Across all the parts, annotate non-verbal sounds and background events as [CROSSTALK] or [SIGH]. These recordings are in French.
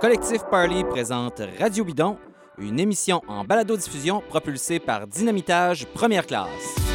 Collectif Parley présente Radio Bidon, une émission en balado-diffusion propulsée par Dynamitage Première Classe.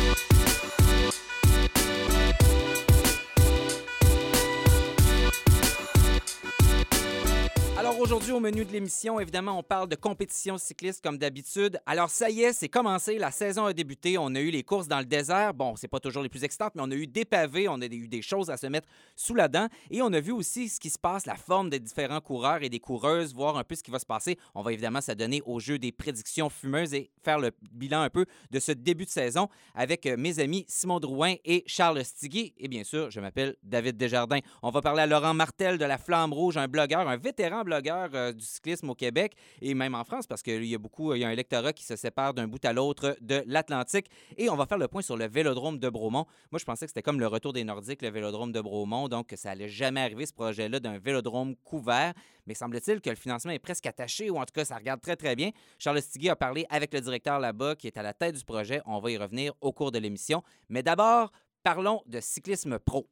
Aujourd'hui, au menu de l'émission, évidemment, on parle de compétition cycliste comme d'habitude. Alors ça y est, c'est commencé, la saison a débuté. On a eu les courses dans le désert. Bon, c'est pas toujours les plus excitantes, mais on a eu des pavés, on a eu des choses à se mettre sous la dent. Et on a vu aussi ce qui se passe, la forme des différents coureurs et des coureuses, voir un peu ce qui va se passer. On va évidemment s'adonner au jeu des prédictions fumeuses et faire le bilan un peu de ce début de saison avec euh, mes amis Simon Drouin et Charles Stigui. Et bien sûr, je m'appelle David Desjardins. On va parler à Laurent Martel de la Flamme Rouge, un blogueur, un vétéran blogueur euh, du cyclisme au Québec et même en France parce qu'il y a beaucoup, il y a un électorat qui se sépare d'un bout à l'autre de l'Atlantique. Et on va faire le point sur le vélodrome de Bromont. Moi, je pensais que c'était comme le retour des Nordiques, le vélodrome de Bromont, donc que ça allait jamais arriver ce projet-là d'un vélodrome couvert. Mais semble-t-il que le financement est presque attaché ou en tout cas, ça regarde très, très bien. Charles Stigui a parlé avec le directeur là-bas qui est à la tête du projet. On va y revenir au cours de l'émission. Mais d'abord, parlons de cyclisme pro.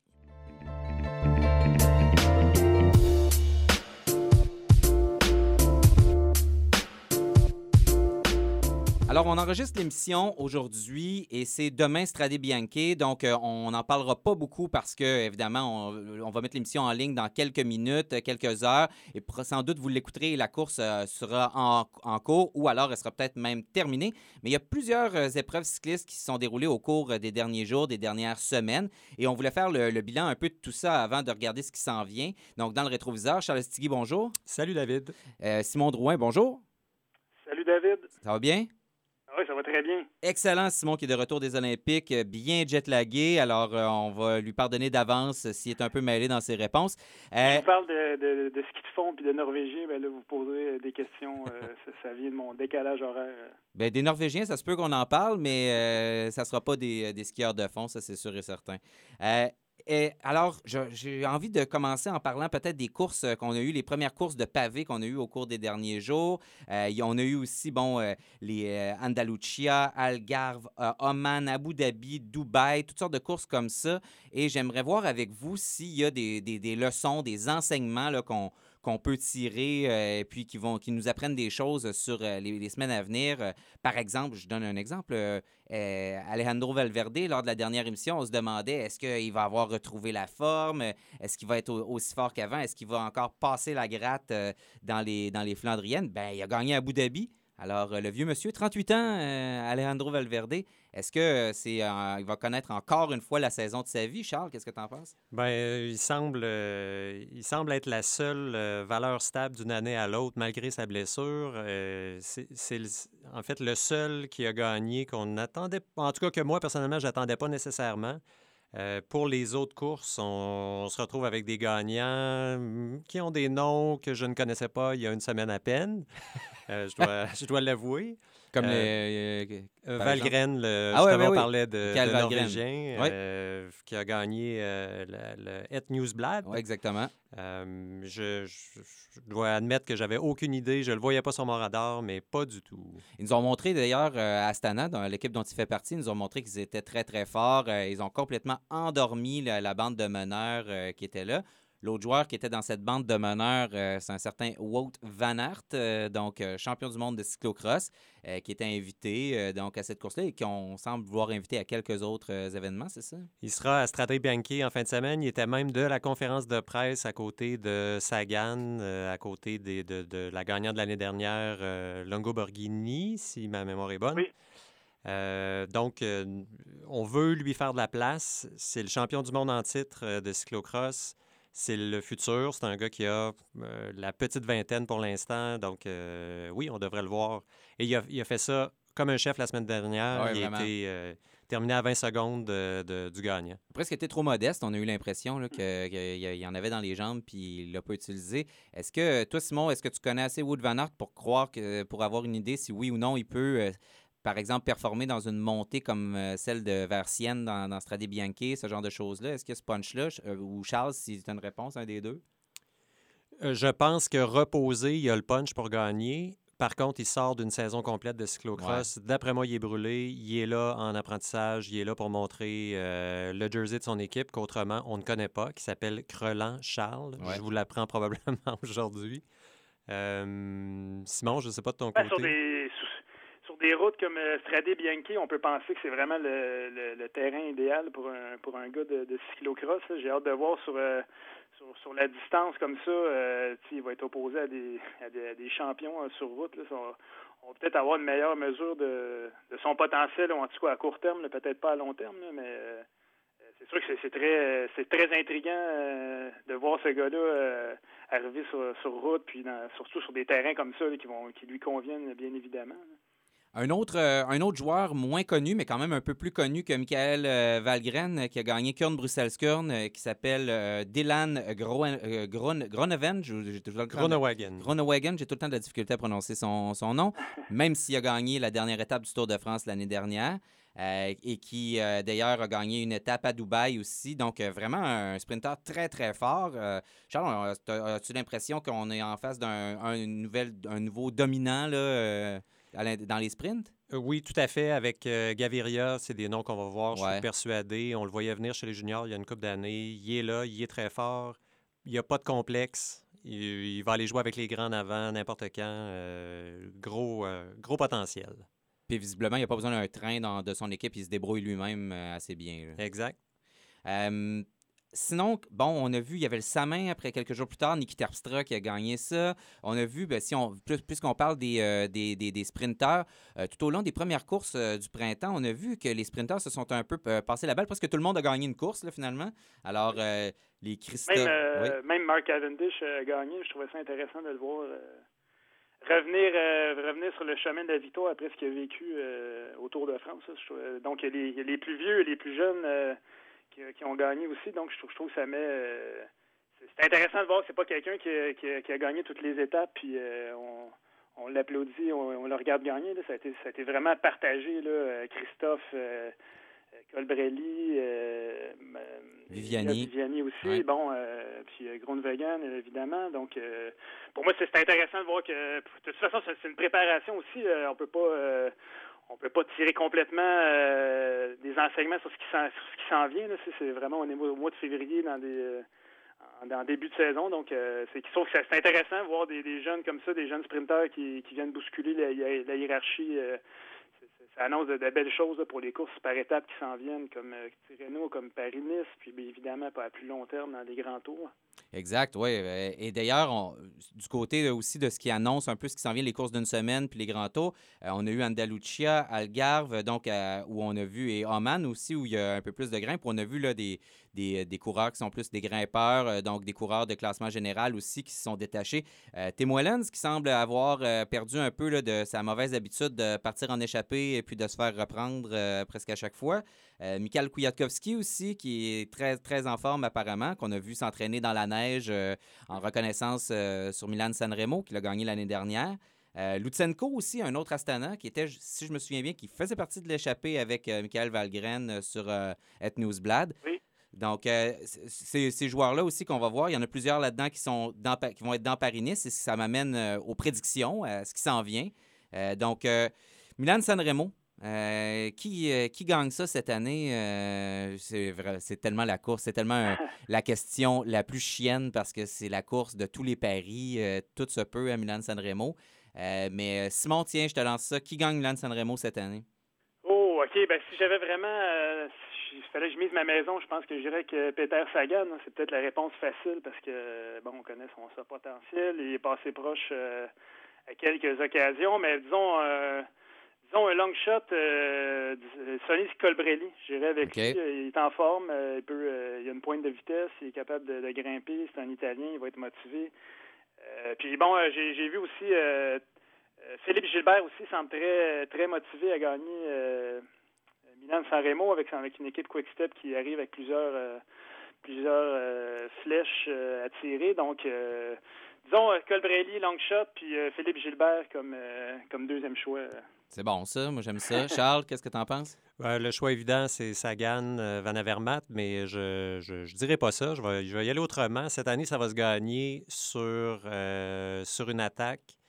Alors, on enregistre l'émission aujourd'hui et c'est demain Strade Bianche. Donc, euh, on n'en parlera pas beaucoup parce que, évidemment, on, on va mettre l'émission en ligne dans quelques minutes, quelques heures. Et pour- sans doute, vous l'écouterez et la course euh, sera en, en cours ou alors elle sera peut-être même terminée. Mais il y a plusieurs euh, épreuves cyclistes qui se sont déroulées au cours euh, des derniers jours, des dernières semaines. Et on voulait faire le, le bilan un peu de tout ça avant de regarder ce qui s'en vient. Donc, dans le rétroviseur, Charles Stigui, bonjour. Salut David. Euh, Simon Drouin, bonjour. Salut David. Ça va bien? Ah Oui, ça va très bien. Excellent, Simon, qui est de retour des Olympiques, euh, bien jet-lagué. Alors, euh, on va lui pardonner d'avance euh, s'il est un peu mêlé dans ses réponses. Euh, Je vous parle de, de, de ski de fond puis de Norvégien, ben là, vous posez des questions. euh, [LAUGHS] ça, ça vient de mon décalage horaire. ben, des Norvégiens, ça se peut qu'on en parle, mais euh, ça ne sera pas des, des skieurs de fond, ça c'est sûr et certain. Et alors, j'ai envie de commencer en parlant peut-être des courses euh, qu'on a eues, les premières courses de pavés qu'on a eues au cours des derniers jours. Euh, on a eu aussi, bon, euh, les Andalucia, Algarve, Oman, Abu Dhabi, Dubaï, toutes sortes de courses comme ça. Et j'aimerais voir avec vous s'il y a des, des- leçons, des enseignements qu'on qu'on peut tirer euh, et puis qui, nous apprennent des choses sur euh, les, semaines à venir. Par exemple, je donne un exemple. euh, Alejandro Valverde, lors de la dernière émission, on se demandait est-ce qu'il va avoir retrouvé la forme? Est-ce qu'il va être au- aussi fort qu'avant? Est-ce qu'il va encore passer la gratte dans, les, Flandriennes? Ben, il a gagné à Abu Dhabi. Alors, le vieux monsieur, 38 ans, Alejandro Valverde, est-ce que euh, c'est euh, il va connaître encore une fois la saison de sa vie, Charles Qu'est-ce que tu en penses? Ben, euh, il semble, il semble être la seule valeur stable d'une année à l'autre malgré sa blessure. C'est en fait le seul qui a gagné qu'on n'attendait, en tout cas que moi personnellement, j'attendais pas nécessairement. Pour les autres courses, on, se retrouve avec des gagnants mm, qui ont des noms que je ne connaissais pas il y a une semaine à peine. Je [LAUGHS] je dois l'avouer. Comme Euh, les. euh? Valgren, le, Ah ouais, justement, on oui. parlait de. Norvégien, euh, qui a gagné le, Het Newsblad. ouais, exactement. Je, je- je dois admettre que j'avais aucune idée. Je le voyais pas sur mon radar, mais pas du tout. Ils nous ont montré d'ailleurs à Astana, dans l'équipe dont il fait partie, ils nous ont montré qu'ils étaient très très forts. Ils ont complètement endormi la, la bande de meneurs qui était là. L'autre joueur qui était dans cette bande de meneurs, euh, c'est un certain Wout Van Aert, euh, donc euh, champion du monde de cyclocross, euh, qui était invité euh, donc à cette course-là et qu'on semble vouloir inviter à quelques autres euh, événements, c'est ça? Il sera à Strade Bianchi en fin de semaine. Il était même de la conférence de presse à côté de Sagan, euh, à côté des- de, de la gagnante de l'année dernière, euh, Longo Borghini, si ma mémoire est bonne. Oui. Euh, donc, euh, on veut lui faire de la place. C'est le champion du monde en titre euh, de cyclocross. C'est le futur. C'est un gars qui a euh, la petite vingtaine pour l'instant. Donc, euh, oui, on devrait le voir. Et il a, il a fait ça comme un chef la semaine dernière. Ouais, il vraiment. a été euh, terminé à 20 secondes de- de- du gagnant. Presque était trop modeste. On a eu l'impression là, que- qu'il y, a- il y en avait dans les jambes puis il l'a pas utilisé. Est-ce que toi, Simon, est-ce que tu connais assez Wood Van Aert pour croire que pour avoir une idée si oui ou non il peut, par exemple, performer dans une montée comme euh, celle de Versienne dans, dans Strade Bianche, ce genre de choses-là? Est-ce qu'il y a ce punch-là? Euh, ou Charles, si tu as une réponse, un des deux? Euh, Je pense que reposé, il a le punch pour gagner. Par contre, il sort d'une saison complète de cyclocross. D'après moi, il est brûlé. Il est là en apprentissage. Il est là pour montrer euh, le jersey de son équipe qu'autrement, on ne connaît pas, qui s'appelle Crelan Charles. Ouais. Je vous l'apprends [LAUGHS] probablement aujourd'hui. Simon, je ne sais pas de ton ben, côté. Sur des, sur, des routes comme Strade Bianchi, on peut penser que c'est vraiment le, terrain idéal pour un, pour un gars de, de cyclocross. J'ai hâte de voir sur, sur, sur, la distance comme ça. il va être opposé à des, à des, champions sur route. Là, on va peut-être avoir une meilleure mesure de, son potentiel, en tout cas à court terme, peut-être pas à long terme, mais euh, c'est sûr que c'est très c'est très intriguant euh, de voir ce gars-là euh, arriver sur, sur route, puis surtout sur des terrains comme ça qui vont qui lui conviennent bien évidemment. Un autre, euh, un autre joueur moins connu, mais quand même un peu plus connu que Michael euh, Valgren, euh, qui a gagné Kurn Bruxelles-Skurn, qui s'appelle Dylan Gronewagen. J'ai tout le temps de la difficulté à prononcer son, son nom, même s'il a gagné la dernière étape du Tour de France l'année dernière. et qui d'ailleurs a gagné une étape à Dubaï aussi. Donc vraiment un sprinter très très fort. Charles, as-tu l'impression qu'on est en face d'un un nouveau dominant là, dans les sprints? Euh, oui, tout à fait. Avec euh, Gaviria, c'est des noms qu'on va voir, je suis persuadé. On le voyait venir chez les juniors il y a une couple d'années. Il est là, il est très fort. Il n'y a pas de complexe. Il, va aller jouer avec les grands en avant n'importe quand. Euh, gros, gros potentiel. Puis visiblement, il n'y a pas besoin d'un train dans, de son équipe. Il se débrouille lui-même assez bien. Exact. Sinon, bon, on a vu, il y avait le Samin après quelques jours plus tard, Niki Terpstra qui a gagné ça. On a vu, ben, si on, puisqu'on parle des, euh, des, des, sprinteurs, euh, tout au long des premières courses euh, du printemps, on a vu que les sprinteurs se sont un peu passé la balle parce que tout le monde a gagné une course, là, finalement. Alors, les Christophe. Même, même, Mark Cavendish a gagné. Je trouvais ça intéressant de le voir revenir, revenir sur le chemin de la victoire après ce qu'il a vécu au Tour de France. Donc, a les, plus vieux et les plus jeunes qui, ont gagné aussi. Donc, je trouve, je trouve que ça met. Euh, c'est intéressant de voir que c'est pas quelqu'un qui, qui, a gagné toutes les étapes, puis euh, on, on l'applaudit, on, le regarde gagner. Là. Ça, a été, ça a été vraiment partagé. Là. Euh, Christophe, Colbrelli, Viviani. Viviani aussi, bon, puis Grundwagen, évidemment. Donc, pour moi, c'est intéressant de voir que, de toute façon, c'est une préparation aussi. on peut pas on peut pas tirer complètement euh, des enseignements sur ce qui s'en vient. C'est vraiment au, au mois de février dans des euh, dans début de saison. Donc euh, c'est sauf que c'est intéressant de voir des, jeunes comme ça, des jeunes sprinteurs qui, qui viennent bousculer la, hiérarchie. Ça annonce de, belles choses pour les courses par étapes qui s'en viennent, comme Tirreno, comme Paris-Nice, puis évidemment pas à plus long terme dans les grands tours. Exact, oui. Euh, et d'ailleurs, du côté aussi de ce qui annonce un peu ce qui s'en vient, les courses d'une semaine puis les grands tours, euh, on a eu Andalucia, Algarve, donc où on a vu, et Oman aussi, où il y a un peu plus de grimpe. On a vu là, des, des, des coureurs qui sont plus des grimpeurs, euh, donc des coureurs de classement général aussi qui se sont détachés. Tim Wellens, qui semble avoir perdu un peu de sa mauvaise habitude de partir en échappée et puis de se faire reprendre presque à chaque fois. Euh, Mikhail Kwiatkowski aussi, qui est très, très en forme apparemment, qu'on a vu s'entraîner dans la neige euh, en reconnaissance euh, sur Milan Sanremo, qu'il a gagné l'année dernière. Lutsenko aussi, un autre Astana, qui était, si je me souviens bien, qui faisait partie de l'échappée avec Michael Valgren sur Et Newsblad. Oui. Donc, ces, ces joueurs-là aussi qu'on va voir, il y en a plusieurs là-dedans qui, sont qui vont être dans Paris-Nice et ça m'amène aux prédictions, à ce qui s'en vient. donc, Milan Sanremo, euh, qui, euh, qui gagne ça cette année? Euh, c'est tellement la course, c'est tellement [LAUGHS] la question la plus chienne parce que c'est la course de tous les paris. tout se peut à Milan-San Remo. mais Simon, tiens, je te lance ça. Qui gagne Milan-San Remo cette année? Oh, OK. Ben, si j'avais vraiment. Il fallait que je mise ma maison, je pense que je dirais que Peter Sagan, hein, c'est peut-être la réponse facile parce que, bon, on connaît son, son potentiel. Il est passé proche à quelques occasions, mais disons un long shot, euh, Sonny Colbrelli, j'irai avec lui. Il est en forme, euh, il, peut, euh, il a une pointe de vitesse, il est capable de, grimper, c'est un Italien, il va être motivé. Euh, puis bon, j'ai, vu aussi Philippe Gilbert aussi semble très, très motivé à gagner Milan San Remo avec, avec une équipe Quick Step qui arrive avec plusieurs plusieurs flèches à tirer. Donc disons Colbrelli, long shot, puis Philippe Gilbert comme, comme deuxième choix. C'est bon, ça. Moi, j'aime ça. [LAUGHS] Charles, qu'est-ce que tu en penses? le choix évident, c'est Sagan, euh, Van Avermaet, mais je, je, dirais pas ça. Je vais, je vais y aller autrement. Cette année, ça va se gagner sur, euh, sur une attaque.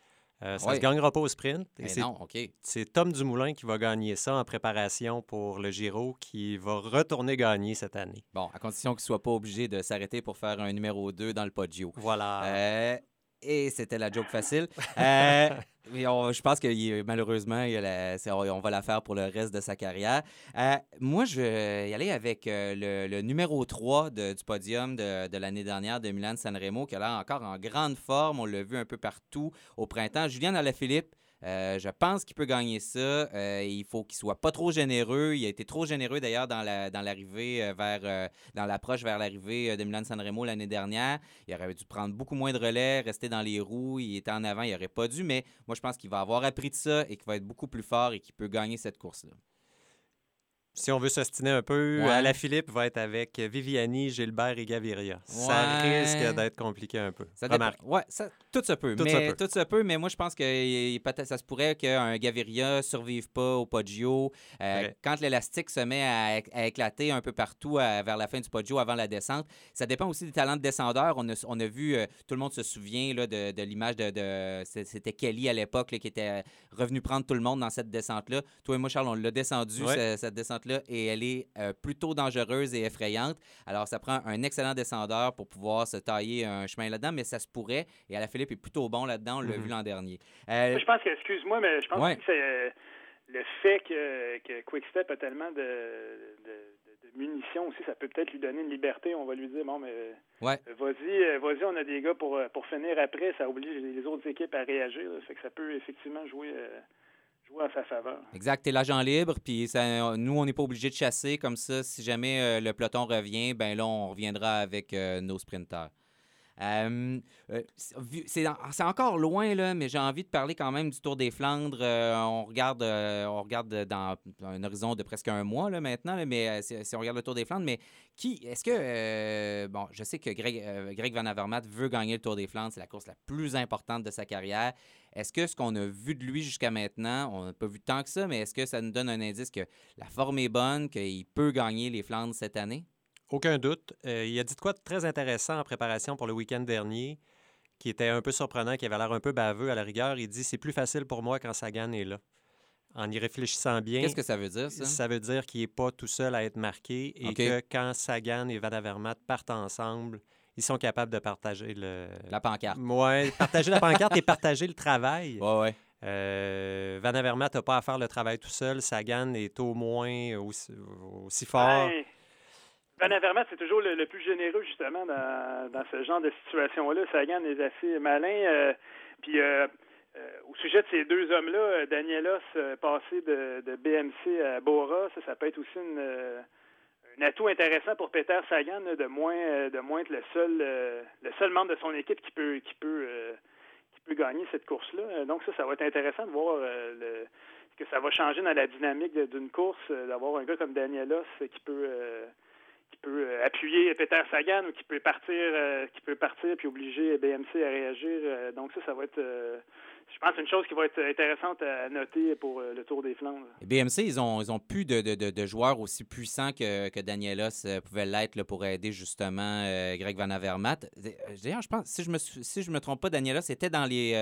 Euh, ça ne se gagnera pas au sprint. Et non, OK. C'est Tom Dumoulin qui va gagner ça en préparation pour le Giro, qui va retourner gagner cette année. Bon, à condition qu'il ne soit pas obligé de s'arrêter pour faire un numéro 2 dans le Podio. Voilà. Et c'était la joke facile. [LAUGHS] Euh, je pense que malheureusement, on va la faire pour le reste de sa carrière. Euh, moi, je vais y aller avec euh, le, numéro 3 du podium de, l'année dernière de Milan Sanremo, qui a l'air encore en grande forme. On l'a vu un peu partout au printemps. Julien Alaphilippe euh, je pense qu'il peut gagner ça. Euh, il faut qu'il soit pas trop généreux. Il a été trop généreux d'ailleurs dans l'arrivée euh, vers l'approche vers l'arrivée de Milan Sanremo l'année dernière. Il aurait dû prendre beaucoup moins de relais, rester dans les roues. Il était en avant, il aurait pas dû. Mais moi, je pense qu'il va avoir appris de ça et qu'il va être beaucoup plus fort et qu'il peut gagner cette course-là si on veut s'ostiner un peu, à la Philippe va être avec Viviani, Gilbert et Gaviria. Ça risque d'être compliqué un peu. Ça Ouais, tout se peut. Tout mais, Tout se peut, mais moi, je pense que ça se pourrait qu'un Gaviria ne survive pas au Poggio. Euh, quand l'élastique se met à, éclater un peu partout vers la fin du Poggio avant la descente, ça dépend aussi des talents de descendeur. On a, on a vu, euh, tout le monde se souvient là, de, l'image de, C'était Kelly à l'époque qui était revenu prendre tout le monde dans cette descente-là. Toi et moi, Charles, on l'a descendu, cette descente et elle est euh, plutôt dangereuse et effrayante. Alors, ça prend un excellent descendeur pour pouvoir se tailler un chemin là-dedans, mais ça se pourrait. Et Alain Philippe est plutôt bon là-dedans. On l'a vu mm-hmm. l'an dernier. Euh, je pense que, excuse-moi, mais je pense que c'est euh, le fait que, que Quickstep a tellement de, munitions aussi, ça peut peut-être lui donner une liberté. On va lui dire, bon, mais vas-y, vas-y, on a des gars pour, pour finir après. Ça oblige les autres équipes à réagir. Ça fait que ça peut effectivement jouer à sa faveur. Exact, t'es l'agent libre, puis nous, on n'est pas obligé de chasser comme ça. Si jamais euh, le peloton revient, ben là, on reviendra avec euh, nos sprinteurs. Euh, c'est encore loin, là, mais j'ai envie de parler quand même du Tour des Flandres. on, regarde, on regarde dans un horizon de presque un mois là, maintenant, mais si, on regarde le Tour des Flandres, mais qui est-ce que. bon, je sais que Greg, Greg Van Avermaet veut gagner le Tour des Flandres, c'est la course la plus importante de sa carrière. Est-ce que ce qu'on a vu de lui jusqu'à maintenant, on n'a pas vu tant que ça, mais est-ce que ça nous donne un indice que la forme est bonne, qu'il peut gagner les Flandres cette année? Aucun doute. Euh, il a dit de quoi de très intéressant en préparation pour le week-end dernier, qui était un peu surprenant, qui avait l'air un peu baveux à la rigueur. Il dit c'est plus facile pour moi quand Sagan est là. En y réfléchissant bien. Qu'est-ce que ça veut dire, ça? Ça veut dire qu'il n'est pas tout seul à être marqué et que quand Sagan et Van Avermaet partent ensemble, ils sont capables de partager le... La pancarte. Oui, partager la pancarte et partager le travail. [LAUGHS] Oui, oui. Euh, Van Avermaet n'a pas à faire le travail tout seul. Sagan est au moins aussi, fort. Van Avermaet, c'est toujours le, plus généreux, justement, dans, ce genre de situation-là. Sagan est assez malin. Euh, puis, euh, au sujet de ces deux hommes-là, Danielos, passé de, de, BMC à Bora, ça, ça peut être aussi une un atout intéressant pour Peter Sagan de moins euh, de moins être le seul euh, le seul membre de son équipe qui peut qui peut euh, qui peut gagner cette course là. Donc ça ça va être intéressant de voir le, que ça va changer dans la dynamique d'une course d'avoir un gars comme Danielos qui peut qui peut appuyer Peter Sagan ou qui peut partir qui peut partir puis obliger BMC à réagir. donc ça ça va être je pense une chose qui va être intéressante à noter pour euh, le Tour des Flandres. BMC, ils ont, ils ont plus de, de, de, joueurs aussi puissants que, que Danielos euh, pouvait l'être pour aider justement euh, Greg Van Avermaet. D'ailleurs, je pense, si je me si je me trompe pas, Danielos était dans les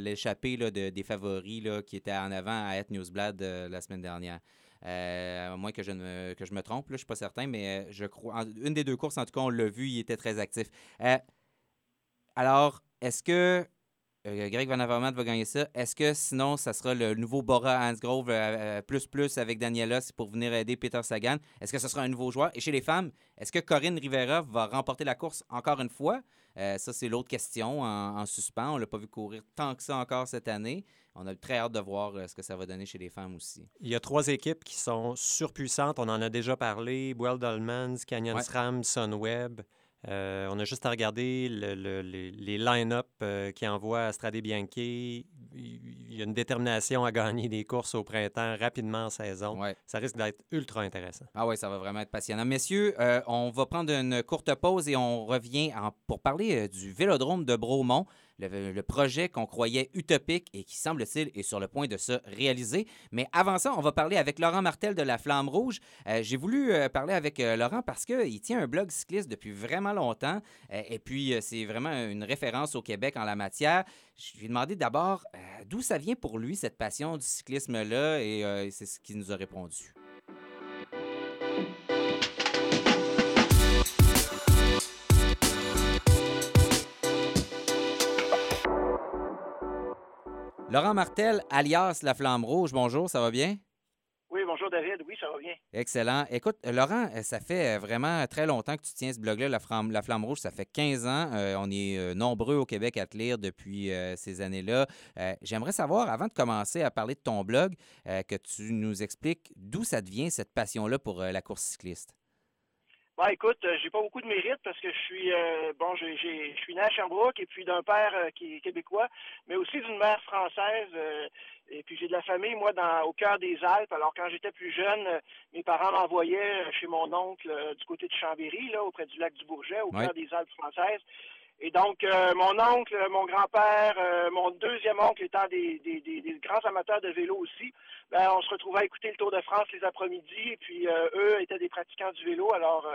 l'échappée de, des favoris là, qui était en avant à Het Newsblad la semaine dernière. à moins que je, ne, que je me trompe, là, je ne suis pas certain, mais je crois. une des deux courses, en tout cas, on l'a vu, il était très actif. alors, est-ce que euh, Greg Van Avermaet va gagner ça. Est-ce que sinon, ça sera le nouveau Bora Hansgrove euh, euh, plus plus avec Daniela pour venir aider Peter Sagan? Est-ce que ce sera un nouveau joueur? Et chez les femmes, est-ce que Corinne Rivera va remporter la course encore une fois? ça, c'est l'autre question en, suspens. On ne l'a pas vu courir tant que ça encore cette année. On a très hâte de voir ce que ça va donner chez les femmes aussi. Il y a trois équipes qui sont surpuissantes. On en a déjà parlé. Well Dolmans, Canyon SRAM, Sunweb. Euh, on a juste à regarder les, line-up euh, qui envoient à Strade Bianchi. Il y a une détermination à gagner des courses au printemps rapidement en saison. Ça risque d'être ultra intéressant. Ah oui, ça va vraiment être passionnant. Messieurs, euh, on va prendre une courte pause et on revient pour parler du vélodrome de Bromont le, projet qu'on croyait utopique et qui, semble-t-il, est sur le point de se réaliser. Mais avant ça, on va parler avec Laurent Martel de La Flamme Rouge. Euh, j'ai voulu euh, parler avec euh, Laurent parce qu'il tient un blog cycliste depuis vraiment longtemps et puis c'est vraiment une référence au Québec en la matière. Je lui ai demandé d'abord d'où ça vient pour lui, cette passion du cyclisme-là, et c'est ce qu'il nous a répondu. Laurent Martel, alias La Flamme Rouge, bonjour, ça va bien? Oui, bonjour David. Oui, ça va bien. Excellent. Écoute, Laurent, ça fait vraiment très longtemps que tu tiens ce blog-là, La Flamme, La Flamme Rouge. Ça fait 15 ans. Euh, on est euh, nombreux au Québec à te lire depuis euh, ces années-là. J'aimerais savoir, avant de commencer à parler de ton blog, que tu nous expliques d'où ça devient cette passion-là pour la course cycliste. Bon, écoute, j'ai pas beaucoup de mérite parce que je suis bon, j'ai, je suis né à Sherbrooke et puis d'un père qui est québécois, mais aussi d'une mère française. Et puis j'ai de la famille, moi, dans, au cœur des Alpes. Alors quand j'étais plus jeune, euh, mes parents m'envoyaient euh, chez mon oncle euh, du côté de Chambéry, là, auprès du lac du Bourget, au cœur des Alpes françaises. Et donc, mon oncle, mon grand-père, mon deuxième oncle étant des, des, des, grands amateurs de vélo aussi, ben, on se retrouvait à écouter le Tour de France les après-midi. Et puis, eux étaient des pratiquants du vélo. Alors,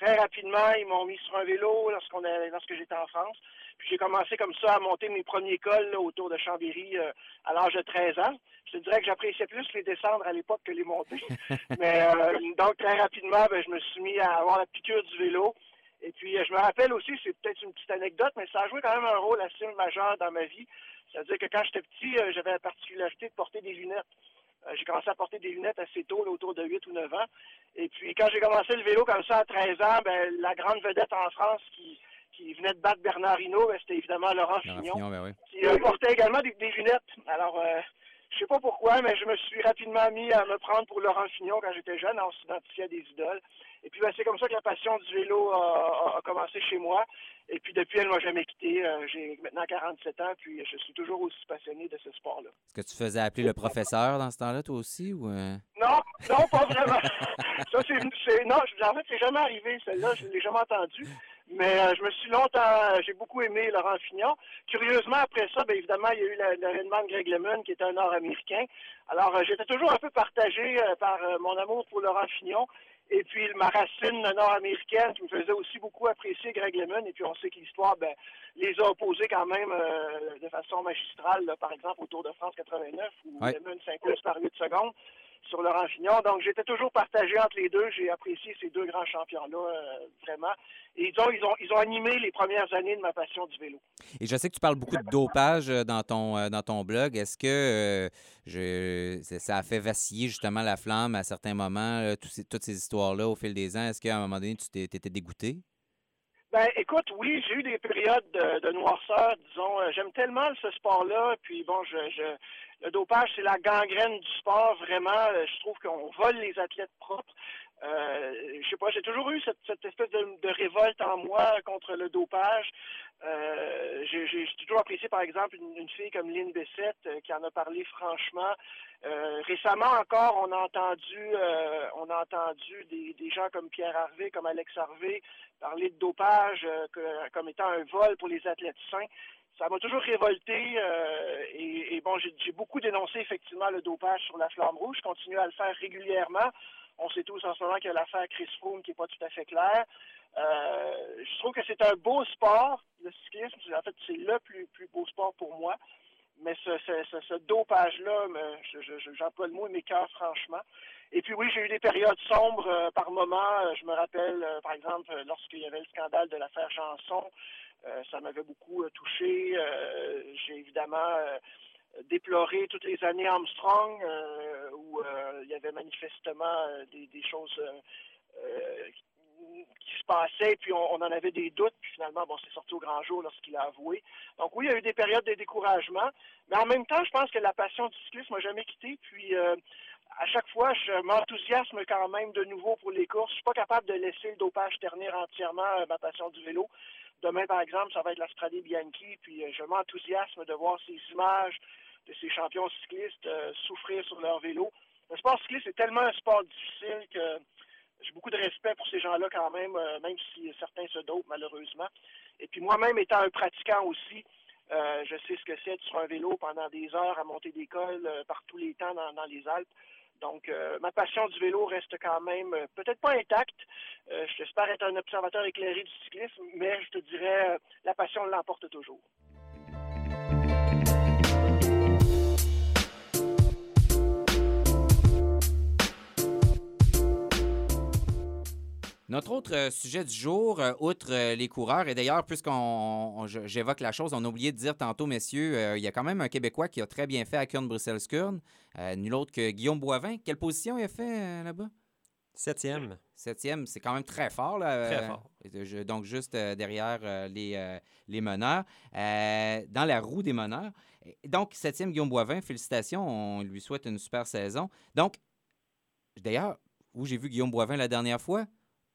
très rapidement, ils m'ont mis sur un vélo lorsqu'on lorsque j'étais en France. Puis j'ai commencé comme ça à monter mes premiers cols autour de Chambéry euh, à l'âge de 13 ans. Je te dirais que j'appréciais plus les descendre à l'époque que les monter. [LAUGHS] Mais euh, donc très rapidement, ben, je me suis mis à avoir la piqûre du vélo. Et puis euh, je me rappelle aussi, c'est peut-être une petite anecdote, mais ça a joué quand même un rôle assez majeur dans ma vie. C'est-à-dire que quand j'étais petit, j'avais la particularité de porter des lunettes. j'ai commencé à porter des lunettes assez tôt, autour de 8 ou 9 ans. Et puis quand j'ai commencé le vélo comme ça à 13 ans, ben, la grande vedette en France qui qui venait de battre Bernard Hinault, ben, c'était évidemment Laurent, Fignon, ben qui euh, portait également des, lunettes. Alors, euh, je sais pas pourquoi, mais je me suis rapidement mis à me prendre pour Laurent Fignon quand j'étais jeune. On s'identifiait à des idoles. Et puis, ben, c'est comme ça que la passion du vélo a, commencé chez moi. Et puis, depuis, elle ne m'a jamais quitté. Euh, j'ai maintenant 47 ans, puis je suis toujours aussi passionné de ce sport-là. Est-ce que tu faisais appeler le professeur dans ce temps-là, toi aussi? Ou Non, non, pas vraiment. [LAUGHS] ça, c'est, non, en fait, c'est jamais arrivé, celle-là. Je ne l'ai jamais entendu. Mais euh, je me suis longtemps, euh, j'ai beaucoup aimé Laurent Fignon. Curieusement, après ça, bien évidemment, il y a eu l'événement de Greg Lemon, qui était un Nord-Américain. Alors, euh, j'étais toujours un peu partagé par mon amour pour Laurent Fignon. Et puis, ma racine nord-américaine qui me faisait aussi beaucoup apprécier Greg Lemon. Et puis, on sait que l'histoire ben, les a opposés quand même de façon magistrale, par exemple, au Tour de France 89, où Lemon s'impose par 8 secondes sur Laurent Fignon. Donc, j'étais toujours partagé entre les deux. J'ai apprécié ces deux grands champions-là, euh, vraiment. Et disons, ils ont, ils ont animé les premières années de ma passion du vélo. Et je sais que tu parles beaucoup de dopage euh, dans ton, euh, dans ton blog. Est-ce que je, ça a fait vaciller justement la flamme à certains moments, toutes ces histoires-là au fil des ans? Est-ce qu'à un moment donné, tu t'étais dégoûté? Ben, écoute, oui, j'ai eu des périodes de, noirceur, disons. J'aime tellement ce sport-là, puis bon, je, je, le dopage, c'est la gangrène du sport, vraiment. Euh, je trouve qu'on vole les athlètes propres. Euh, je sais pas, j'ai toujours eu cette, espèce de, révolte en moi contre le dopage. Euh, j'ai toujours apprécié, par exemple, une, fille comme Lynn Bessette euh, qui en a parlé franchement. récemment encore, on a entendu, on a entendu des, gens comme Pierre Harvey, comme Alex Harvey parler de dopage comme étant un vol pour les athlètes sains ça m'a toujours révolté euh, et, bon, j'ai beaucoup dénoncé effectivement le dopage sur la flamme rouge. Je continue à le faire régulièrement. On sait tous en ce moment qu'il y a l'affaire Chris Froome qui n'est pas tout à fait claire. Euh, je trouve que c'est un beau sport, le cyclisme. En fait, c'est le plus, plus beau sport pour moi. Mais ce, ce, ce, dopage-là, j'emploie le mot, mes cœurs franchement. Et puis oui, j'ai eu des périodes sombres euh, par moment. Je me rappelle, par exemple, lorsqu'il y avait le scandale de l'affaire Chanson, euh, ça m'avait beaucoup euh, touché. Euh, j'ai évidemment déploré toutes les années Armstrong où il y avait manifestement des, choses qui se passaient, puis on, en avait des doutes, puis finalement, bon, c'est sorti au grand jour lorsqu'il a avoué. Donc oui, il y a eu des périodes de découragement, mais en même temps, je pense que la passion du cyclisme m'a jamais quitté, puis à chaque fois, je m'enthousiasme quand même de nouveau pour les courses. Je suis pas capable de laisser le dopage ternir entièrement ma passion du vélo. Demain, par exemple, ça va être l'Australie Bianchi, puis euh, je m'enthousiasme de voir ces images de ces champions cyclistes euh, souffrir sur leur vélo. Le sport cycliste est tellement un sport difficile que j'ai beaucoup de respect pour ces gens-là quand même, euh, même si certains se dopent malheureusement. Et puis moi-même étant un pratiquant aussi, je sais ce que c'est sur un vélo pendant des heures à monter des cols par tous les temps dans les Alpes. Donc, euh, ma passion du vélo reste quand même euh, peut-être pas intacte. Euh, j'espère être un observateur éclairé du cyclisme, mais je te dirais, la passion l'emporte toujours. Notre autre euh, sujet du jour, euh, outre euh, les coureurs, et d'ailleurs, puisqu'on j'évoque la chose, on a oublié de dire tantôt, messieurs, il y a quand même un Québécois qui a très bien fait à Kurn-Bruxelles-Skurn, nul autre que Guillaume Boivin. Quelle position il a fait là-bas? Septième. Septième, c'est quand même très fort. Là, très fort. donc, juste derrière les, les meneurs, dans la roue des meneurs. Donc, septième, Guillaume Boivin, félicitations, on lui souhaite une super saison. Donc, d'ailleurs, où j'ai vu Guillaume Boivin la dernière fois?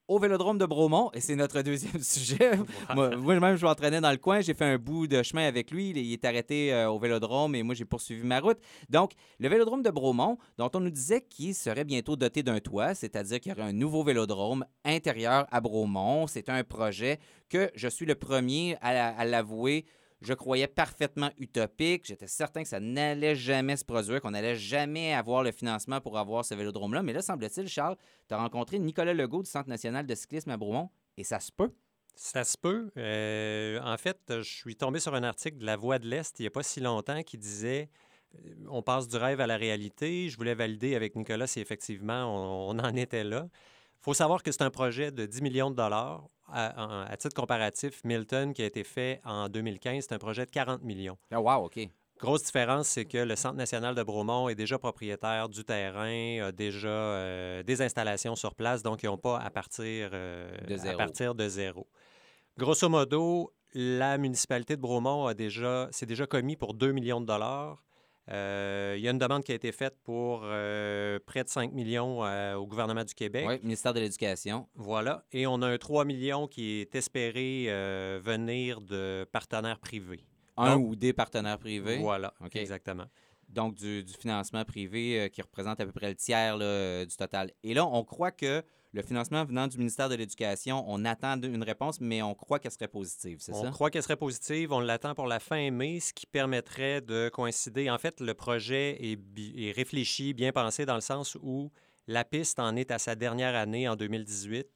Au Vélodrome de Bromont, et c'est notre deuxième [LAUGHS] sujet. Moi-même, je m'entraînais dans le coin, j'ai fait un bout de chemin avec lui, il est arrêté euh, au Vélodrome et moi, j'ai poursuivi ma route. Donc, le Vélodrome de Bromont, dont on nous disait qu'il serait bientôt doté d'un toit, c'est-à-dire qu'il y aurait un nouveau Vélodrome intérieur à Bromont. C'est un projet que je suis le premier à l'avouer je croyais parfaitement utopique. J'étais certain que ça n'allait jamais se produire, qu'on n'allait jamais avoir le financement pour avoir ce vélodrome-là. Mais là, semble-t-il, Charles, tu as rencontré Nicolas Legault du Centre national de cyclisme à Bromont et ça se peut. Ça se peut. Euh, en fait, je suis tombé sur un article de La Voix de l'Est il n'y a pas si longtemps qui disait euh, on passe du rêve à la réalité. Je voulais valider avec Nicolas si effectivement on, on en était là. Il faut savoir que c'est un projet de 10 millions de dollars à, titre comparatif, Milton, qui a été fait en 2015, c'est un projet de 40 millions. Ah, wow, OK. Grosse différence, c'est que le Centre national de Bromont est déjà propriétaire du terrain, a déjà euh, des installations sur place, donc ils n'ont pas à partir, euh, à partir de zéro. Grosso modo, la municipalité de Bromont a déjà, s'est déjà commis pour 2 millions de dollars. Euh, il y a une demande qui a été faite pour euh, près de 5 millions euh, au gouvernement du Québec. Oui, ministère de l'Éducation. Voilà. Et on a un 3 millions qui est espéré venir de partenaires privés. Un ou des partenaires privés. Voilà, exactement. Donc, du, financement privé qui représente à peu près le tiers du total. Et là, on croit que le financement venant du ministère de l'Éducation, on attend une réponse, mais on croit qu'elle serait positive, c'est ça? On croit qu'elle serait positive. On l'attend pour la fin mai, ce qui permettrait de coïncider. En fait, le projet est, est réfléchi, bien pensé, dans le sens où la piste en est à sa dernière année en 2018.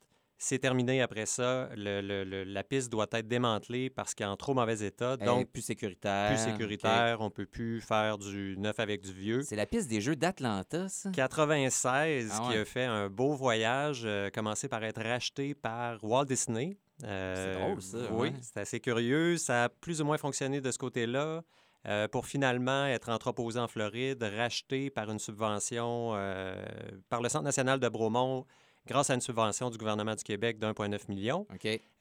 C'est terminé après ça. la piste doit être démantelée parce qu'elle est en trop mauvais état. donc, plus sécuritaire. Plus sécuritaire. On ne peut plus faire du neuf avec du vieux. C'est la piste des Jeux d'Atlanta, ça? 96, ah qui a fait un beau voyage, euh, commencé par être racheté par Walt Disney. c'est drôle, ça. Oui, c'est assez curieux. Ça a plus ou moins fonctionné de ce côté-là. Euh, pour finalement être entreposé en Floride, racheté par une subvention euh, par le Centre national de Bromont grâce à une subvention du gouvernement du Québec d'1,9 million.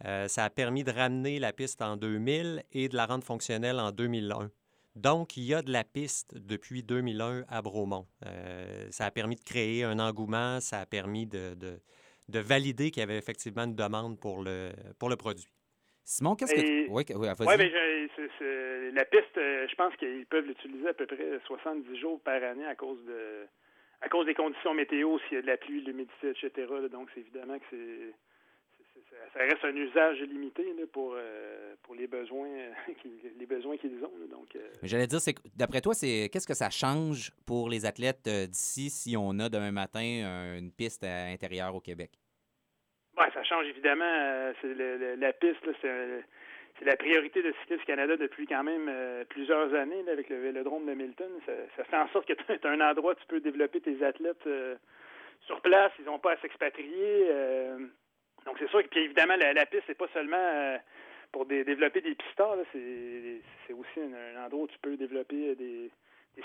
Euh, ça a permis de ramener la piste en 2000 et de la rendre fonctionnelle en 2001. Donc, il y a de la piste depuis 2001 à Bromont. Euh, ça a permis de créer un engouement, ça a permis de, de, valider qu'il y avait effectivement une demande pour le, pour le produit. Simon, qu'est-ce que... Oui, oui ouais, ben, la piste, euh, je pense qu'ils peuvent l'utiliser à peu près 70 jours par année à cause de à cause des conditions météo, s'il y a de la pluie, de l'humidité, etc. donc, c'est évidemment que c'est ça reste un usage limité pour, euh, pour les besoins [LAUGHS] les besoins qu'ils ont. donc, euh, J'allais dire, c'est d'après toi, c'est qu'est-ce que ça change pour les athlètes euh, d'ici si on a demain matin une piste à l'intérieur au Québec? Ben, ça change évidemment. c'est la piste, c'est c'est la priorité de Cyclisme Canada depuis quand même euh, plusieurs années avec le vélodrome de Milton. Ça, fait en sorte que tu un endroit où tu peux développer tes athlètes euh, sur place. Ils n'ont pas à s'expatrier. Euh. donc c'est sûr que puis évidemment la, piste c'est pas seulement pour développer des pistards. C'est aussi un, endroit où tu peux développer des,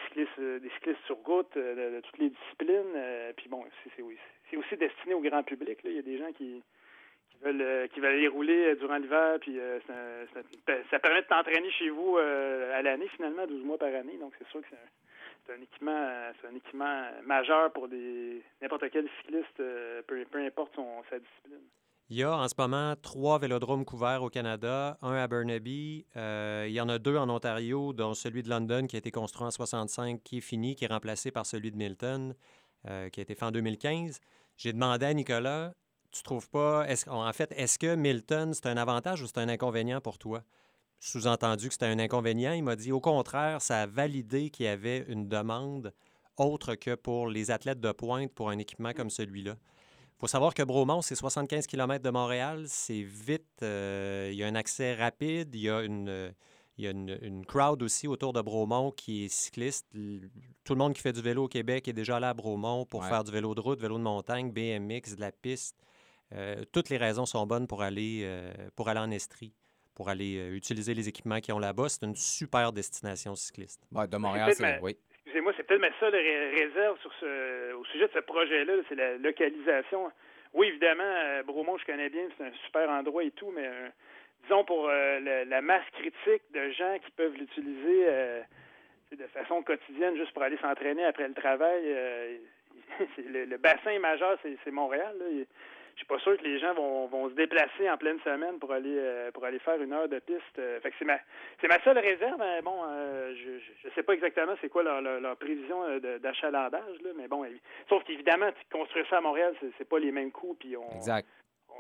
cyclistes des cyclistes sur route de, toutes les disciplines. puis bon, c'est aussi, aussi destiné au grand public. Il y a des gens qui qui veulent, euh, qui aller rouler euh, durant l'hiver, puis euh, ça, permet de t'entraîner chez vous à l'année, finalement, 12 mois par année. Donc, c'est sûr que c'est un, équipement un équipement majeur pour des n'importe quel cycliste, peu, importe son, sa discipline. Il y a en ce moment trois vélodromes couverts au Canada, un à Burnaby. il y en a deux en Ontario, dont celui de London qui a été construit en 65, qui est fini, qui est remplacé par celui de Milton, qui a été fait en 2015. J'ai demandé à Nicolas, tu trouves pas. En fait, est-ce que Milton, c'est un avantage ou c'est un inconvénient pour toi? Sous-entendu que c'était un inconvénient. Il m'a dit au contraire, ça a validé qu'il y avait une demande autre que pour les athlètes de pointe pour un équipement comme celui-là. Il faut savoir que Bromont, c'est 75 km de Montréal. C'est vite. Euh, il y a un accès rapide. Il y a une. il y a une, crowd aussi autour de Bromont qui est cycliste. Tout le monde qui fait du vélo au Québec est déjà allé à Bromont pour faire du vélo de route, vélo de montagne, BMX, de la piste. Toutes les raisons sont bonnes pour aller, pour aller en Estrie pour aller utiliser les équipements qui ont là-bas. C'est une super destination cycliste. de Montréal, c'est oui. Excusez-moi, c'est peut-être ma seule réserve sur ce, au sujet de ce projet-là, c'est la localisation. Oui, évidemment, Bromont, je connais bien, c'est un super endroit et tout, mais disons pour la, masse critique de gens qui peuvent l'utiliser de façon quotidienne juste pour aller s'entraîner après le travail. Euh, [LAUGHS] le, bassin majeur, c'est Montréal. Là. Je suis pas sûr que les gens vont, vont se déplacer en pleine semaine pour aller euh, pour aller faire une heure de piste. Euh, fait que c'est ma c'est ma seule réserve. Mais bon, je, je sais pas exactement c'est quoi leur, leur, prévision d'achalandage, là, mais bon, sauf qu'évidemment, construire ça à Montréal, c'est pas les mêmes coûts. Puis on, exact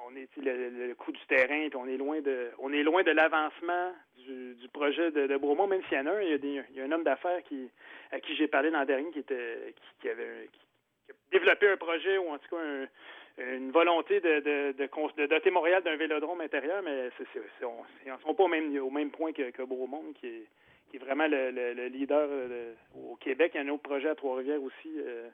on est le, coût du terrain, puis on est loin de on est loin de l'avancement du, projet de, de, Bromont, même s'il y en a un, il y a, un homme d'affaires qui à qui j'ai parlé l'an dernier qui était qui, avait qui, a développé un projet ou en tout cas une volonté de, de, de, doter Montréal d'un vélodrome intérieur, mais c'est, ils ne sont pas au même, au même point que, Bromont, qui est, qui est vraiment le, leader euh, au Québec. Il y a un autre projet à Trois-Rivières aussi euh,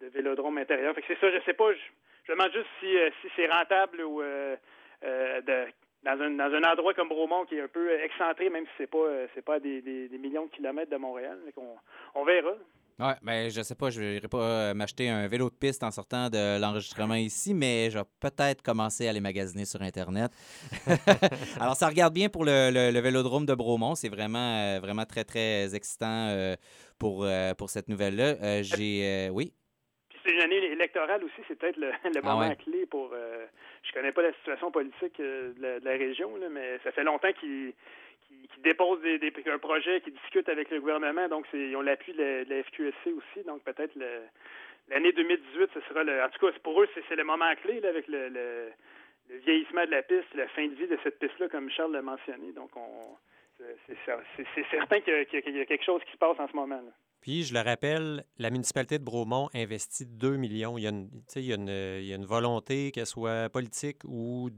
de, vélodrome intérieur. Fait que c'est ça, je sais pas, je me demande juste si, euh, si c'est rentable ou de, dans un, dans un endroit comme Bromont qui est un peu excentré, même si c'est pas pas des, des, millions de kilomètres de Montréal. On, on verra. Oui, mais je sais pas, je n'irai pas m'acheter un vélo de piste en sortant de l'enregistrement ici, mais je vais peut-être commencer à les magasiner sur Internet. [LAUGHS] Alors, ça regarde bien pour le, le, vélodrome de Bromont. C'est vraiment, vraiment très, très excitant pour, pour cette nouvelle-là. J'ai. oui? c'est une année électorale aussi, c'est peut-être le, ah moment clé pour. Euh, je connais pas la situation politique euh, de, la, région, mais ça fait longtemps qu'ils déposent des, un projet, qu'ils discutent avec le gouvernement, donc ils ont l'appui de, la FQSC aussi, donc peut-être l'année 2018, ce sera le. En tout cas, pour eux, c'est le moment clé avec le, vieillissement de la piste, la fin de vie de cette piste-là, comme Charles l'a mentionné. Donc, on c'est certain qu'il y, a quelque chose qui se passe en ce moment. Là. Puis, je le rappelle, la municipalité de Bromont investit 2 millions. Il y a une, il y a une, il y a une volonté, qu'elle soit politique ou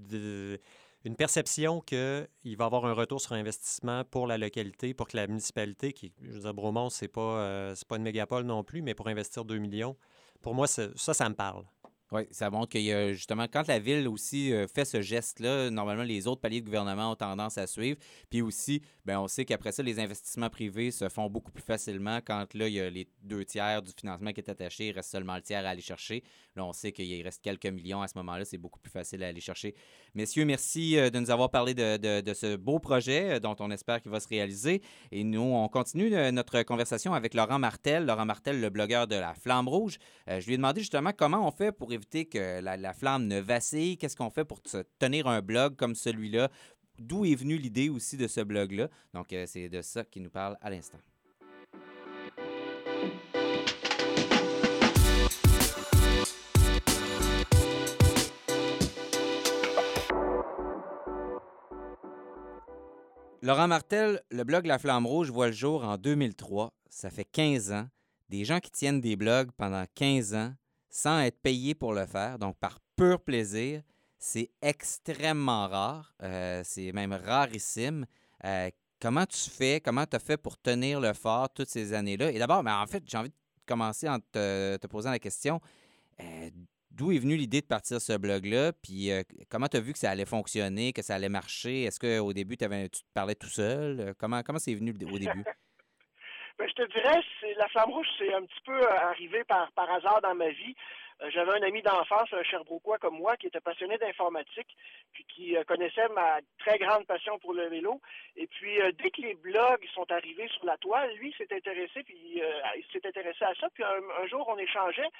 une perception qu'il va avoir un retour sur investissement pour la localité, pour que la municipalité, qui, je veux dire, Bromont, ce n'est pas, euh, pas une mégapole non plus, mais pour investir 2 millions, pour moi, ça, ça me parle. Oui, ça montre qu'il y a justement, quand la ville aussi euh, fait ce geste-là, normalement, les autres paliers de gouvernement ont tendance à suivre. Puis aussi, ben, on sait qu'après ça, les investissements privés se font beaucoup plus facilement quand là, il y a les deux tiers du financement qui est attaché, il reste seulement le tiers à aller chercher. Là, on sait qu'il reste quelques millions à ce moment-là, c'est beaucoup plus facile à aller chercher. Messieurs, merci euh, de nous avoir parlé de, de, ce beau projet euh, dont on espère qu'il va se réaliser. Et nous, on continue notre conversation avec Laurent Martel. Laurent Martel, le blogueur de la Flamme Rouge. je lui ai demandé justement comment on fait pour éviter que la, flamme ne vacille? Qu'est-ce qu'on fait pour tenir un blog comme celui-là? D'où est venue l'idée aussi de ce blog-là? Donc, euh, c'est de ça qu'il nous parle à l'instant. Laurent Martel, le blog La Flamme Rouge voit le jour en 2003. Ça fait 15 ans. Des gens qui tiennent des blogs pendant 15 ans, sans être payé pour le faire, donc par pur plaisir. C'est extrêmement rare, euh, c'est même rarissime. Euh, comment tu fais, comment tu as fait pour tenir le fort toutes ces années-là? Et d'abord, mais ben, en fait, j'ai envie de commencer en te, posant la question. Euh, d'où est venue l'idée de partir ce blog-là? Puis comment tu as vu que ça allait fonctionner, que ça allait marcher? Est-ce qu'au début, tu te parlais tout seul? Comment comment c'est venu au début? Ben, je te dirais, c'est la flamme rouge, c'est un petit peu euh, arrivé par, par hasard dans ma vie. Euh, j'avais un ami d'enfance, un Sherbrookeois comme moi, qui était passionné d'informatique, puis qui euh, connaissait ma très grande passion pour le vélo. Et puis, dès que les blogs sont arrivés sur la toile, lui s'est intéressé, puis il s'est intéressé à ça. Puis un, jour, on échangeait.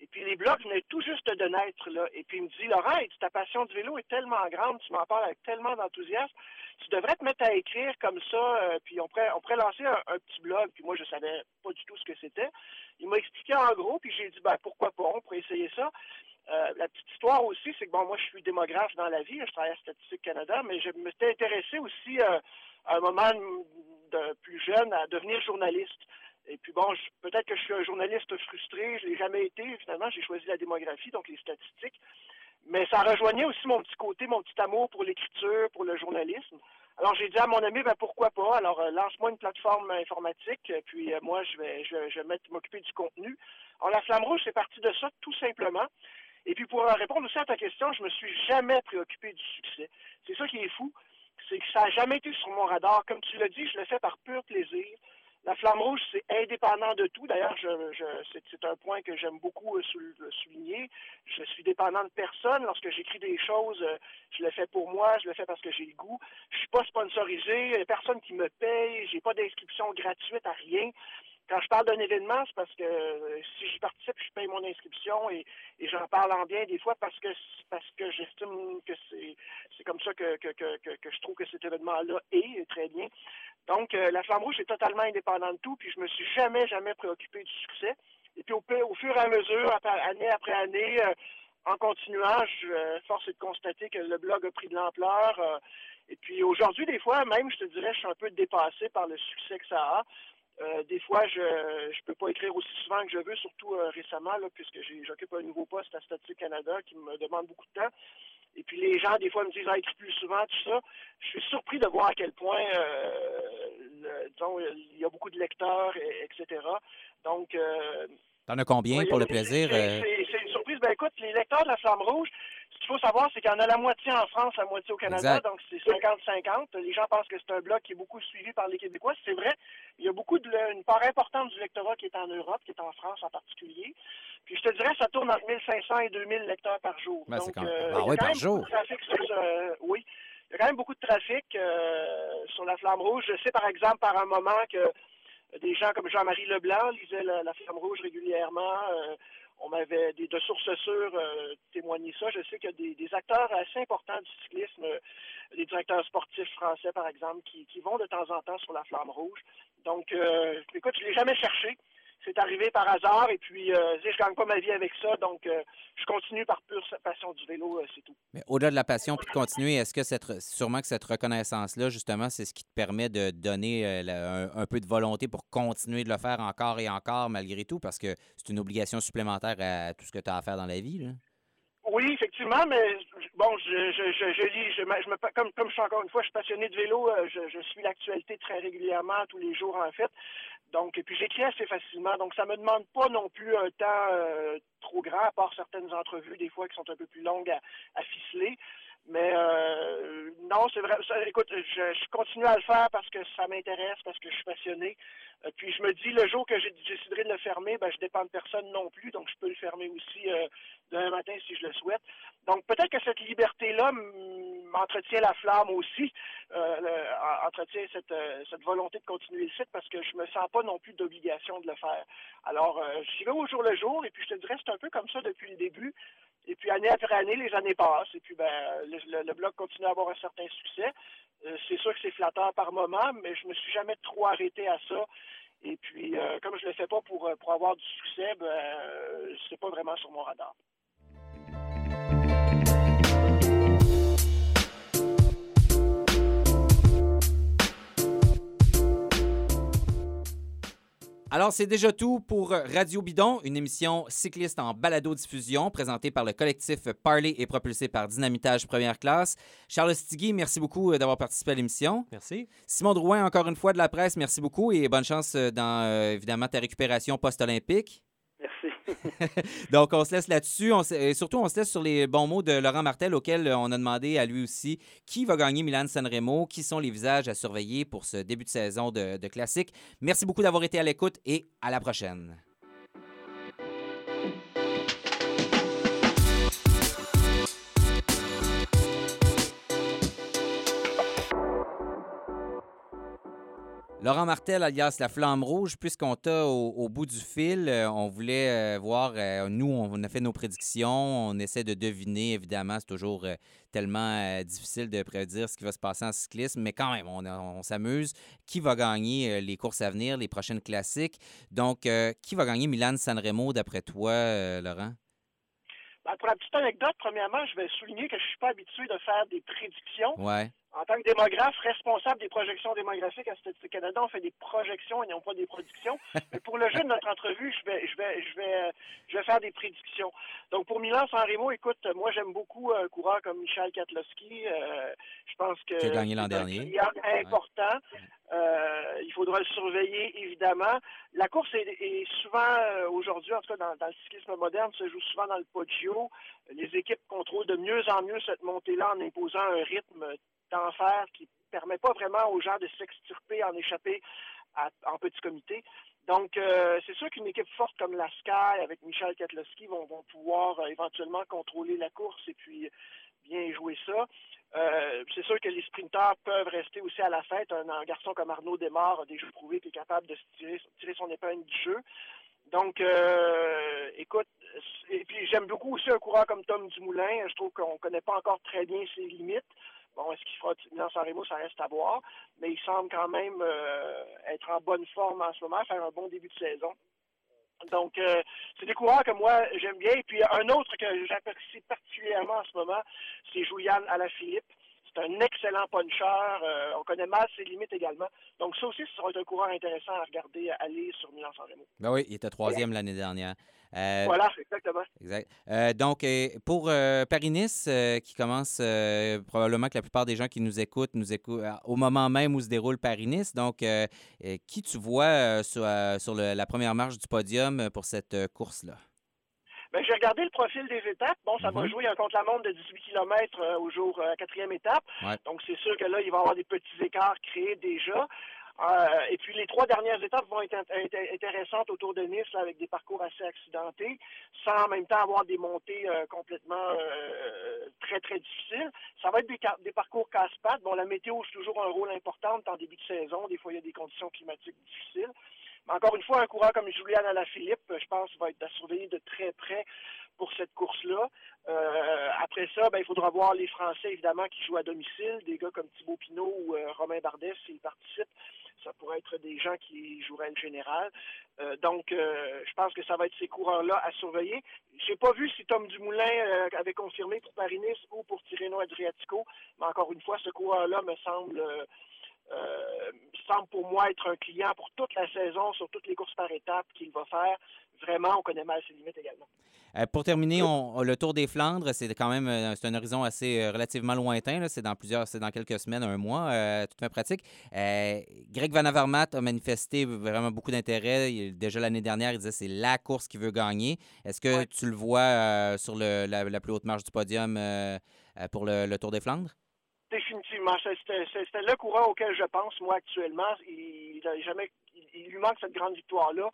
Et puis les blogs venaient tout juste de naître là. Et puis il me dit Laurent, ta passion du vélo est tellement grande, tu m'en parles avec tellement d'enthousiasme tu devrais te mettre à écrire comme ça, euh, puis on pourrait, on pourrait lancer un, petit blog. Puis moi, je savais pas du tout ce que c'était. Il m'a expliqué en gros, puis j'ai dit, ben pourquoi pas, on pourrait essayer ça. Euh, la petite histoire aussi, c'est que bon, moi, je suis démographe dans la vie, je travaille à Statistique Canada, mais je me suis intéressé aussi euh, à un moment de plus jeune à devenir journaliste. Et puis bon, peut-être que je suis un journaliste frustré, je l'ai jamais été. Finalement, j'ai choisi la démographie, donc les statistiques. Mais ça rejoignait aussi mon petit côté, mon petit amour pour l'écriture, pour le journalisme. Alors j'ai dit à mon ami, ben pourquoi pas? Alors euh, lance-moi une plateforme informatique, puis euh, moi je vais je, vais m'occuper du contenu. Alors la flamme rouge, c'est parti de ça tout simplement. Et puis pour répondre aussi à ta question, je me suis jamais préoccupé du succès. C'est ça qui est fou, c'est que ça n'a jamais été sur mon radar. Comme tu l'as dit, je le fais par pur plaisir. La flamme rouge, c'est indépendant de tout. D'ailleurs, je, c'est un point que j'aime beaucoup euh, souligner. Je suis dépendant de personne. Lorsque j'écris des choses, euh, je le fais pour moi, je le fais parce que j'ai le goût. Je suis pas sponsorisé, il a personne qui me paye, j'ai pas d'inscription gratuite à rien. Quand je parle d'un événement, c'est parce que euh, si j'y participe, je paye mon inscription et, j'en parle en bien des fois parce que parce que j'estime que c'est c'est comme ça que, que, que, que, je trouve que cet événement-là est très bien. Donc, euh, la Flamme Rouge est totalement indépendante de tout, puis je me suis jamais, jamais préoccupé du succès. Et puis, au, fur et à mesure, année après année, euh, en continuant, je, euh, force est de constater que le blog a pris de l'ampleur. et puis, aujourd'hui, des fois, même, je te dirais, je suis un peu dépassé par le succès que ça a. des fois, je ne peux pas écrire aussi souvent que je veux, surtout récemment, puisque j'occupe un nouveau poste à Statistique Canada qui me demande beaucoup de temps. Et puis les gens, des fois, me disent, ah, écris plus souvent, tout ça. Je suis surpris de voir à quel point, euh, disons, il y a beaucoup de lecteurs, etc. Donc... Euh, T'en as combien pour le plaisir? Euh? C'est Ben écoute, les lecteurs de la Flamme Rouge, ce qu'il faut savoir, c'est qu'il y en a la moitié en France, la moitié au Canada, donc c'est 50-50. Les gens pensent que c'est un blog qui est beaucoup suivi par les Québécois. C'est vrai, il y a beaucoup de, une part importante du lectorat qui est en Europe, qui est en France en particulier. Puis je te dirais, ça tourne entre 1500 et 2000 lecteurs par jour. Ben, donc, quand... euh, ah, oui, par jour. Trafic sur, euh, oui. Il y a quand même beaucoup de trafic euh, sur la Flamme Rouge. Je sais, par exemple, par un moment que des gens comme Jean-Marie Leblanc lisaient la, Flamme Rouge régulièrement. Euh, on m'avait des de sources sûres témoigné ça. Je sais qu'il y a des, acteurs assez importants du cyclisme, des directeurs sportifs français, par exemple, qui, qui, vont de temps en temps sur la Flamme Rouge. Donc, écoute, je ne l'ai jamais cherché c'est arrivé par hasard et puis euh, je gagne pas ma vie avec ça, donc euh, je continue par pure passion du vélo, euh, c'est tout. Mais au-delà de la passion puis de continuer, est-ce que cette sûrement que cette reconnaissance-là, justement, c'est ce qui te permet de donner un, peu de volonté pour continuer de le faire encore et encore malgré tout, parce que c'est une obligation supplémentaire à tout ce que tu as à faire dans la vie, là? Oui, effectivement, mais bon, je, je, je, lis, je, me, comme, comme je suis encore une fois, je suis passionné de vélo, je, je suis l'actualité très régulièrement, tous les jours en fait. Donc, et puis j'écris assez facilement, donc ça me demande pas non plus un temps euh, trop grand, à part certaines entrevues des fois qui sont un peu plus longues à, ficeler. Mais euh, non, c'est vrai. écoute, je, je, continue à le faire parce que ça m'intéresse, parce que je suis passionné. Euh, puis je me dis, le jour que j'ai déciderai de le fermer, ben, je dépends de personne non plus, donc je peux le fermer aussi demain matin si je le souhaite. Donc peut-être que cette liberté-là m'entretient la flamme aussi, euh, entretient cette, euh, cette volonté de continuer le site parce que je me sens pas non plus d'obligation de le faire. Alors j'y vais au jour le jour et puis je te dirais c'est un peu comme ça depuis le début. Et puis année après année, les années passent et puis ben le, blog continue à avoir un certain succès. Euh, c'est sûr que c'est flatteur par moment, mais je me suis jamais trop arrêté à ça. Et puis, euh, comme je ne le fais pas pour, pour avoir du succès, ben, euh, c'est pas vraiment sur mon radar. Alors, c'est déjà tout pour Radio Bidon, une émission cycliste en balado-diffusion présentée par le collectif Parley et propulsée par Dynamitage Première Classe. Charles Stigui, merci beaucoup euh, d'avoir participé à l'émission. Merci. Simon Drouin, encore une fois de la presse, merci beaucoup et bonne chance euh, dans, euh, évidemment, ta récupération post-olympique. [LAUGHS] Donc, on se laisse là-dessus. Et surtout, on se laisse sur les bons mots de Laurent Martel, auquel on a demandé à lui aussi qui va gagner Milan Sanremo, qui sont les visages à surveiller pour ce début de saison de, de classique? Merci beaucoup d'avoir été à l'écoute et à la prochaine. Laurent Martel, alias La Flamme Rouge, puisqu'on t'a au, bout du fil, euh, on voulait euh, voir, euh, nous, on a fait nos prédictions, on essaie de deviner, évidemment, c'est toujours tellement difficile de prédire ce qui va se passer en cyclisme, mais quand même, on, s'amuse. Qui va gagner les courses à venir, les prochaines classiques? Donc, qui va gagner Milan Sanremo, d'après toi, Laurent? Ben, pour la petite anecdote, premièrement, je vais souligner que je ne suis pas habitué de faire des prédictions. Ouais en tant que démographe responsable des projections démographiques à Statistique Canada, on fait des projections et non pas des productions. [LAUGHS] Mais pour le jeu de notre entrevue, je vais, je vais, je vais, je vais faire des prédictions. Donc pour Milan San Remo, écoute, moi j'aime beaucoup un coureur comme Michel Katlowski. Euh, je pense que qui a gagné l'an dernier. C'est important. il faudra le surveiller, évidemment. La course est, souvent, aujourd'hui, en tout cas dans, le cyclisme moderne, se joue souvent dans le Poggio. Les équipes contrôlent de mieux en mieux cette montée-là en imposant un rythme d'enfer qui permet pas vraiment aux gens de s'extirper, en échapper en petit comité. Donc, euh, c'est sûr qu'une équipe forte comme la Sky, avec Michel Katlowski, vont, pouvoir euh, éventuellement contrôler la course et puis bien jouer ça. Euh, c'est sûr que les sprinteurs peuvent rester aussi à la fête. Un, garçon comme Arnaud Desmar a déjà prouvé qu'il est capable de tirer, tirer, son épingle du jeu. Donc, écoute, et puis j'aime beaucoup aussi un coureur comme Tom Dumoulin. Je trouve qu'on ne connaît pas encore très bien ses limites. Bon, est-ce qu'il fera Milan San Remo, ça reste à voir, mais il semble quand même euh, être en bonne forme en ce moment, faire un bon début de saison. Donc, euh, c'est des coureurs que moi, j'aime bien. Et puis, un autre que j'apprécie particulièrement en ce moment, c'est Julian Alaphilippe. C'est un excellent puncher. Euh, on connaît mal ses limites également. Donc, ça aussi, ce sera un coureur intéressant à regarder aller sur Milan-San Remo. Ben oui, il était troisième l'année dernière. Euh, voilà, exactement. Exact. Euh, donc, pour Paris-Nice, qui commence probablement que la plupart des gens qui nous écoutent nous écoutent au moment même où se déroule Paris-Nice. Donc, qui tu vois sur, sur la première marche du podium pour cette course-là? Ben, j'ai regardé le profil des étapes. Bon, ça va jouer un contre-la-montre de 18 km euh, au jour euh, quatrième étape. Donc, c'est sûr que là, il va y avoir des petits écarts créés déjà. Euh, et puis les trois dernières étapes vont être, intéressantes autour de Nice avec des parcours assez accidentés, sans en même temps avoir des montées complètement très très difficiles. Ça va être des, des parcours casse-pattes. Bon, la météo joue toujours un rôle important en début de saison. Des fois, il y a des conditions climatiques difficiles encore une fois, un coureur comme Julian Alaphilippe, je pense, va être à surveiller de très près pour cette course-là. Euh, après ça, ben, il faudra voir les Français, évidemment, qui jouent à domicile, des gars comme Thibaut Pinot ou euh, Romain Bardet, s'ils participent. Ça pourrait être des gens qui joueraient le général. Euh, donc, je pense que ça va être ces coureurs-là à surveiller. J'ai pas vu si Tom Dumoulin avait confirmé pour Paris-Nice ou pour Tirreno Adriatico, mais encore une fois, ce coureur-là me semble euh, semble pour moi être un client pour toute la saison, sur toutes les courses par étapes qu'il va faire. Vraiment, on connaît mal ses limites également. Euh, pour terminer, on, le Tour des Flandres, c'est quand même euh, un horizon assez relativement lointain. C'est dans plusieurs, c'est dans quelques semaines, un mois, toute fin pratique. Greg Van Avermaet a manifesté vraiment beaucoup d'intérêt. Déjà l'année dernière, il disait c'est la course qu'il veut gagner. Est-ce que tu le vois sur le, la, plus haute marche du podium pour le Tour des Flandres? Définitivement. C'était le courant auquel je pense, moi, actuellement. Il, jamais, il, lui manque cette grande victoire-là.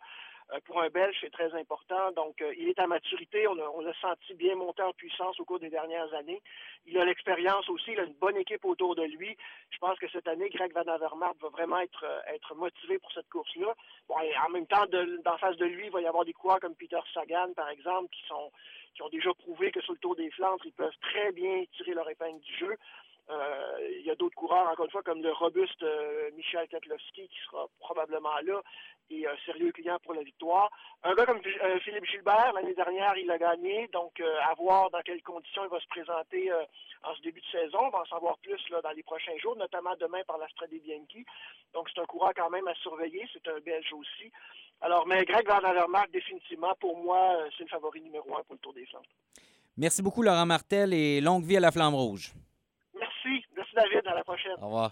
Euh, pour un Belge, c'est très important. Donc, euh, il est à maturité. On l'a senti bien monter en puissance au cours des dernières années. Il a l'expérience aussi. Il a une bonne équipe autour de lui. Je pense que cette année, Greg Van Avermaet va vraiment être, euh, motivé pour cette course-là. Bon, en même temps, d'en face de lui, il va y avoir des coureurs comme Peter Sagan, par exemple, qui sont qui ont déjà prouvé que sur le Tour des Flandres, ils peuvent très bien tirer leur épingle du jeu. Euh, il y a d'autres coureurs, encore une fois, comme le robuste euh, Michel Katlowski, qui sera probablement là et un sérieux client pour la victoire. Un gars comme euh, Philippe Gilbert, l'année dernière, il a gagné, donc à voir dans quelles conditions il va se présenter en ce début de saison. On va en savoir plus dans les prochains jours, notamment demain par la Strade Bianchi. Donc c'est un coureur quand même à surveiller, c'est un Belge aussi. Alors, mais Greg Van Avermaet, définitivement, pour moi, c'est le favori numéro un pour le Tour des Flandres. Merci beaucoup, Laurent Martel, et longue vie à la Flamme Rouge. David. À la prochaine. Au revoir.